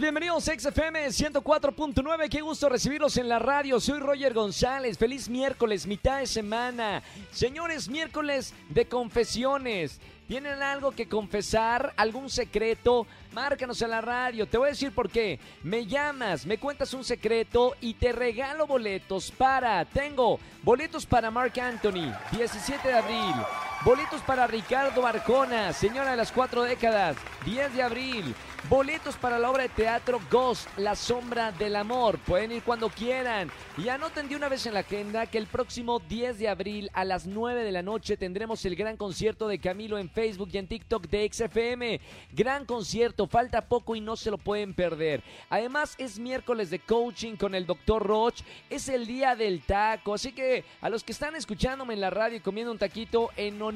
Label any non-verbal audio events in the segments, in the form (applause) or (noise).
Bienvenidos a XFM 104.9. Qué gusto recibirlos en la radio. Soy Roger González. Feliz miércoles, mitad de semana. Señores, miércoles de confesiones. ¿Tienen algo que confesar? ¿Algún secreto? Márcanos en la radio. Te voy a decir por qué. Me llamas, me cuentas un secreto y te regalo boletos para. Tengo boletos para Mark Anthony, 17 de abril. Boletos para Ricardo Arcona, señora de las cuatro décadas, 10 de abril. Boletos para la obra de teatro Ghost, La Sombra del Amor. Pueden ir cuando quieran. Y anoten de una vez en la agenda que el próximo 10 de abril a las 9 de la noche tendremos el gran concierto de Camilo en Facebook y en TikTok de XFM. Gran concierto, falta poco y no se lo pueden perder. Además es miércoles de coaching con el Dr. Roch. Es el día del taco. Así que a los que están escuchándome en la radio y comiendo un taquito, en honor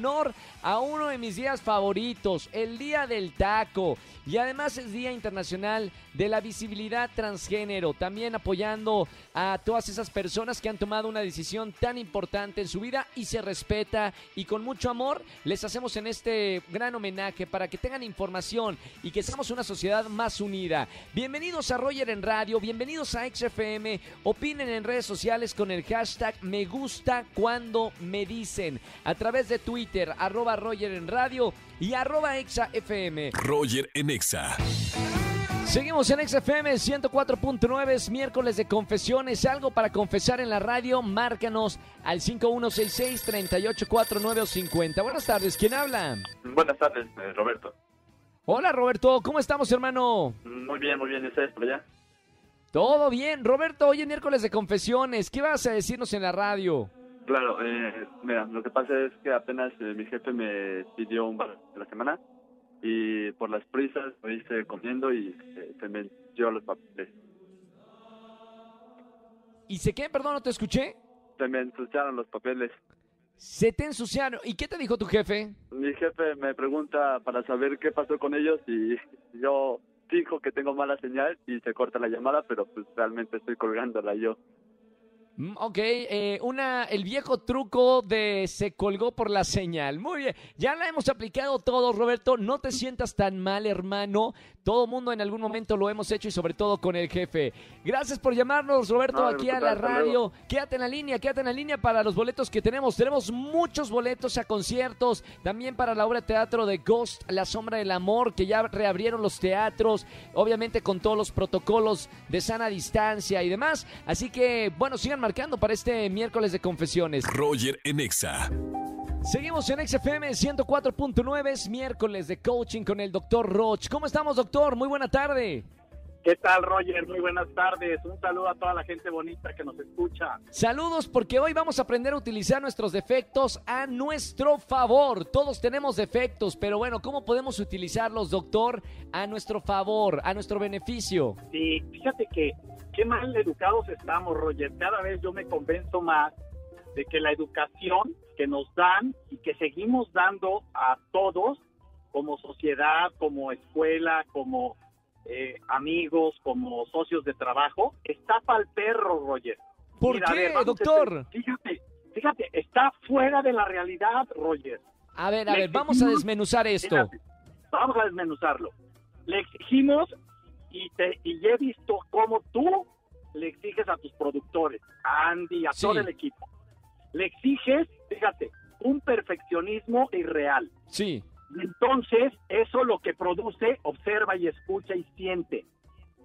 a uno de mis días favoritos, el día del taco. Y además es Día Internacional de la Visibilidad Transgénero, también apoyando a todas esas personas que han tomado una decisión tan importante en su vida y se respeta y con mucho amor les hacemos en este gran homenaje para que tengan información y que seamos una sociedad más unida. Bienvenidos a Roger en Radio, bienvenidos a XFM, opinen en redes sociales con el hashtag me gusta cuando me dicen a través de Twitter, arroba Roger en Radio y arroba ExaFM. Roger en Exa. Seguimos en XFM 104.9, es miércoles de confesiones. Algo para confesar en la radio, márcanos al 5166-384950. Buenas tardes, ¿quién habla? Buenas tardes, eh, Roberto. Hola Roberto, ¿cómo estamos hermano? Muy bien, muy bien. ¿Y ustedes por allá? Todo bien, Roberto, hoy es miércoles de confesiones. ¿Qué vas a decirnos en la radio? Claro, eh, mira, lo que pasa es que apenas eh, mi jefe me pidió un bar de la semana y por las prisas lo hice comiendo y eh, se me dio los papeles. ¿Y se qué? Perdón, no te escuché. Se me ensuciaron los papeles. Se te ensuciaron. ¿Y qué te dijo tu jefe? Mi jefe me pregunta para saber qué pasó con ellos y (laughs) yo fijo que tengo mala señal y se corta la llamada, pero pues realmente estoy colgándola yo. Mm, Ok, eh, una, el viejo truco de se colgó por la señal. Muy bien, ya la hemos aplicado todos, Roberto. No te sientas tan mal, hermano. Todo mundo en algún momento lo hemos hecho y sobre todo con el jefe. Gracias por llamarnos, Roberto, No, aquí a la luego. radio. Quédate en la línea, quédate en la línea para los boletos que tenemos. Tenemos muchos boletos a conciertos, también para la obra de teatro de Ghost, La Sombra del Amor, que ya reabrieron los teatros, obviamente con todos los protocolos de sana distancia y demás. Así que, bueno, sigan marcando para este miércoles de confesiones. Roger en Exa. Seguimos en XFM 104.9, es miércoles de coaching con el doctor Roch. ¿Cómo estamos, doctor? Muy buena tarde. ¿Qué tal, Roger? Muy buenas tardes. Un saludo a toda la gente bonita que nos escucha. Saludos porque hoy vamos a aprender a utilizar nuestros defectos a nuestro favor. Todos tenemos defectos, pero bueno, ¿cómo podemos utilizarlos, doctor, a nuestro favor, a nuestro beneficio? Sí, fíjate que qué mal educados estamos, Roger. Cada vez yo me convenzo más de que la educación que nos dan y que seguimos dando a todos, como sociedad, como escuela, como eh, amigos, como socios de trabajo, está para el perro, Roger. ¿Por Mira, qué, ver, vamos doctor? Fíjate, fíjate, está fuera de la realidad, Roger. A ver, a Le ver, vamos a desmenuzar esto. Fíjate, vamos a desmenuzarlo. Le exigimos y, te, y he visto cómo tú le exiges a tus productores, a Andy, a Sí. todo el equipo. Le exiges, fíjate, un perfeccionismo irreal. Sí, Entonces, eso lo que produce, observa y escucha y siente.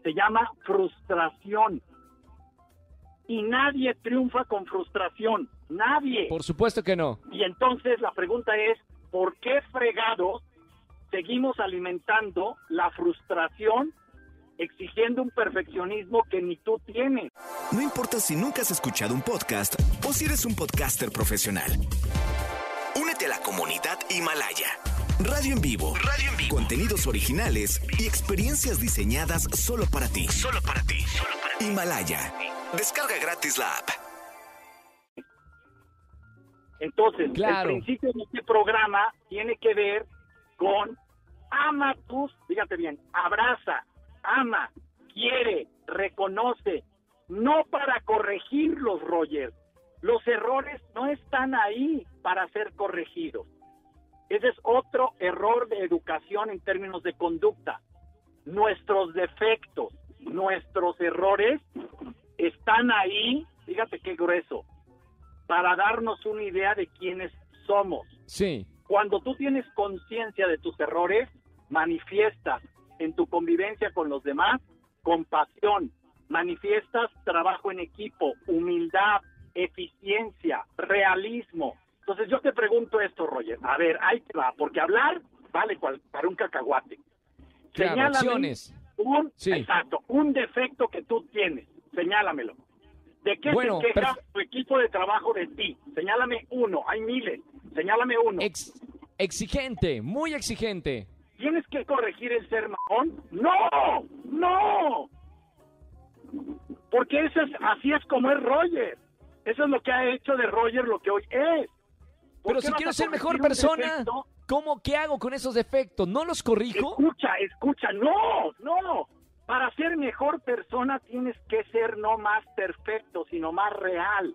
Se llama frustración. Y nadie triunfa con frustración. Nadie. por supuesto que no. Y entonces la pregunta es, ¿por qué fregados seguimos alimentando la frustración exigiendo un perfeccionismo que ni tú tienes? No importa si nunca has escuchado un podcast o si eres un podcaster profesional. Únete a la comunidad Himalaya. Radio en vivo. Radio en vivo. Contenidos originales y experiencias diseñadas solo para ti. Solo para ti. Himalaya. Descarga gratis la app. Entonces, Claro. el principio de este programa tiene que ver con ama tus, fíjate bien, abraza, ama, quiere, reconoce no para corregirlos, Roger. Los errores no están ahí para ser corregidos. Ese es otro error de educación en términos de conducta. Nuestros defectos, nuestros errores están ahí, fíjate qué grueso, para darnos una idea de quiénes somos. Sí. Cuando tú tienes conciencia de tus errores, manifiestas en tu convivencia con los demás compasión, manifiestas trabajo en equipo, humildad, eficiencia, realismo. Entonces yo te pregunto esto, Roger. A ver, ahí te va, porque hablar vale cual- para un cacahuate. Claro, acciones. Un, Sí. Exacto, un defecto que tú tienes. Señálamelo. ¿De qué Bueno, se queja tu equipo de trabajo de ti? Señálame uno, hay miles. Señálame uno. Ex- exigente, muy exigente. ¿Tienes que corregir el ser majón? ¡No! ¡No! Porque eso es, así es como es Roger. Eso es lo que ha hecho de Roger lo que hoy es. ¿Por Pero si quiero ser mejor persona? ¿cómo qué hago con esos defectos? ¿No los corrijo? Escucha, escucha, no, no. Para ser mejor persona tienes que ser no más perfecto, sino más real,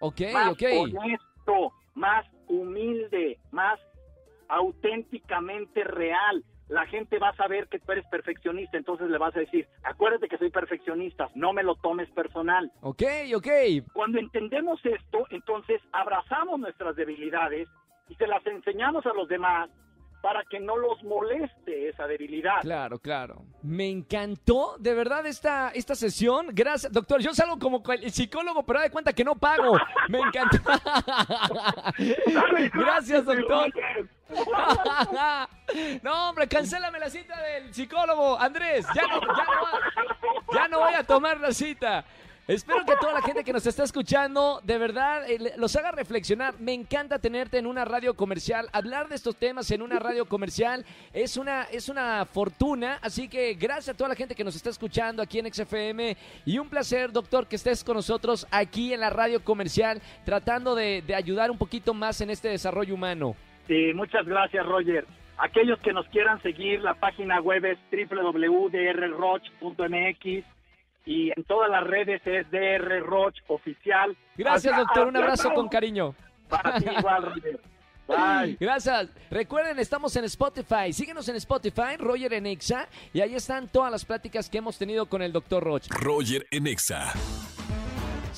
Ok, más ok. honesto, más humilde, más auténticamente real. La gente va a saber que tú eres perfeccionista, entonces le vas a decir, acuérdate que soy perfeccionista, no me lo tomes personal. Ok, ok. Cuando entendemos esto, entonces abrazamos nuestras debilidades y se las enseñamos a los demás para que no los moleste esa debilidad. Claro, claro. Me encantó de verdad esta, esta sesión. Gracias, doctor. Yo salgo como cual- el psicólogo, pero de cuenta que no pago. Me encantó. (laughs) (laughs) Gracias, doctor. (laughs) No, hombre, cancélame la cita del psicólogo, Andrés. Ya no, ya no, voy a tomar la cita. Espero que toda la gente que nos está escuchando, de verdad, eh, los haga reflexionar. Me encanta tenerte en una radio comercial. Hablar de estos temas en una radio comercial es una, es una fortuna. Así que gracias a toda la gente que nos está escuchando aquí en XFM. Y un placer, doctor, que estés con nosotros aquí en la radio comercial, tratando de, de ayudar un poquito más en este desarrollo humano. Sí, muchas gracias, Roger. Aquellos que nos quieran seguir, la página web es www.drroch.mx y en todas las redes es DR Roch Oficial. Gracias, Hasta- doctor. Un abrazo con cariño. Para ti igual, Roger. (laughs) Bye. Gracias. Recuerden, estamos en Spotify. Síguenos en Spotify, Roger en Exa, y ahí están todas las pláticas que hemos tenido con el doctor Roch. Roger en Exa.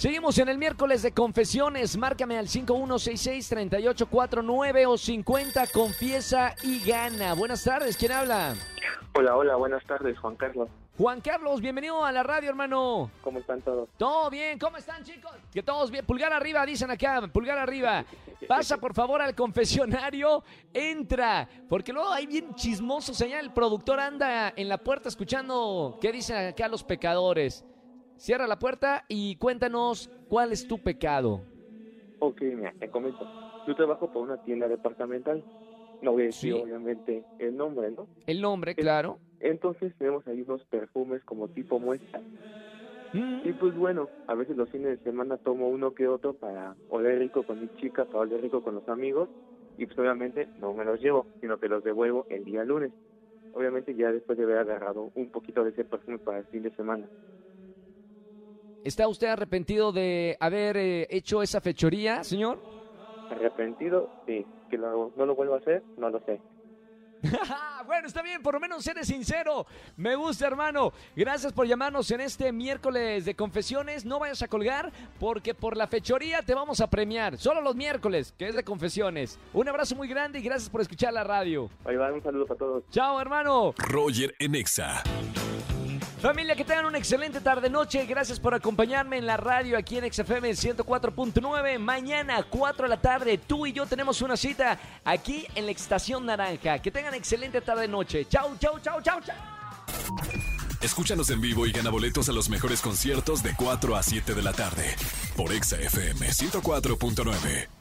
Seguimos en el miércoles de confesiones. Márcame al 5166-3849 o 50. Confiesa y gana. Buenas tardes. ¿Quién habla? Hola, hola, buenas tardes, Juan Carlos. Juan Carlos, bienvenido a la radio, hermano. ¿Cómo están todos? Todo bien, ¿cómo están chicos? Que todos bien, pulgar arriba, dicen acá, pulgar arriba. Pasa por favor al confesionario, entra, porque luego hay bien chismosos allá, el productor anda en la puerta escuchando qué dicen acá los pecadores. Cierra la puerta y cuéntanos cuál es tu pecado. Ok, mira, te comento. Yo trabajo por una tienda departamental. No voy a decir, Sí. obviamente, el nombre, ¿no? El nombre, claro. Entonces tenemos ahí unos perfumes como tipo muestra. Mm, Y pues bueno, a veces los fines de semana tomo uno que otro para oler rico con mi chica, para oler rico con los amigos. Y pues obviamente no me los llevo, sino que los devuelvo el día lunes. Obviamente ya después de haber agarrado un poquito de ese perfume para el fin de semana. ¿Está usted arrepentido de haber eh, hecho esa fechoría, señor? Arrepentido, sí. Que lo- no lo vuelvo a hacer, no lo sé. (laughs) bueno, está bien, por lo menos eres sincero. Me gusta, hermano. Gracias por llamarnos en este miércoles de confesiones. No vayas a colgar porque por la fechoría te vamos a premiar. Solo los miércoles, que es de confesiones. Un abrazo muy grande y gracias por escuchar la radio. Ahí va, un saludo para todos. Chao, hermano. Roger en Exa. Familia, que tengan una excelente tarde-noche. Gracias por acompañarme en la radio aquí en XFM 104.9. Mañana, 4 de la tarde, tú y yo tenemos una cita aquí en la Estación Naranja. Que tengan excelente tarde-noche. Chau, chau, chau, chau, chau. Escúchanos en vivo y gana boletos a los mejores conciertos de 4 a 7 de la tarde. Por Exa FM 104.9.